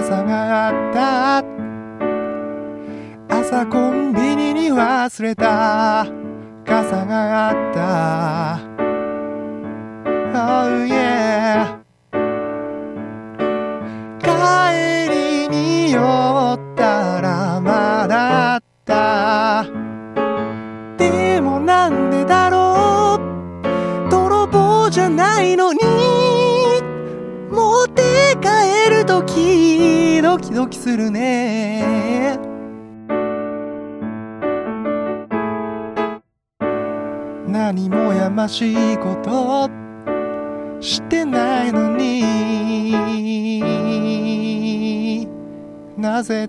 傘があった。朝コンビニに忘れた。傘があった。Oh yeah 帰りに寄ったらまだあった。でもなんでだろう。泥棒じゃないのに。帰るときドキドキするね。何もやましいことしてないのに。なぜ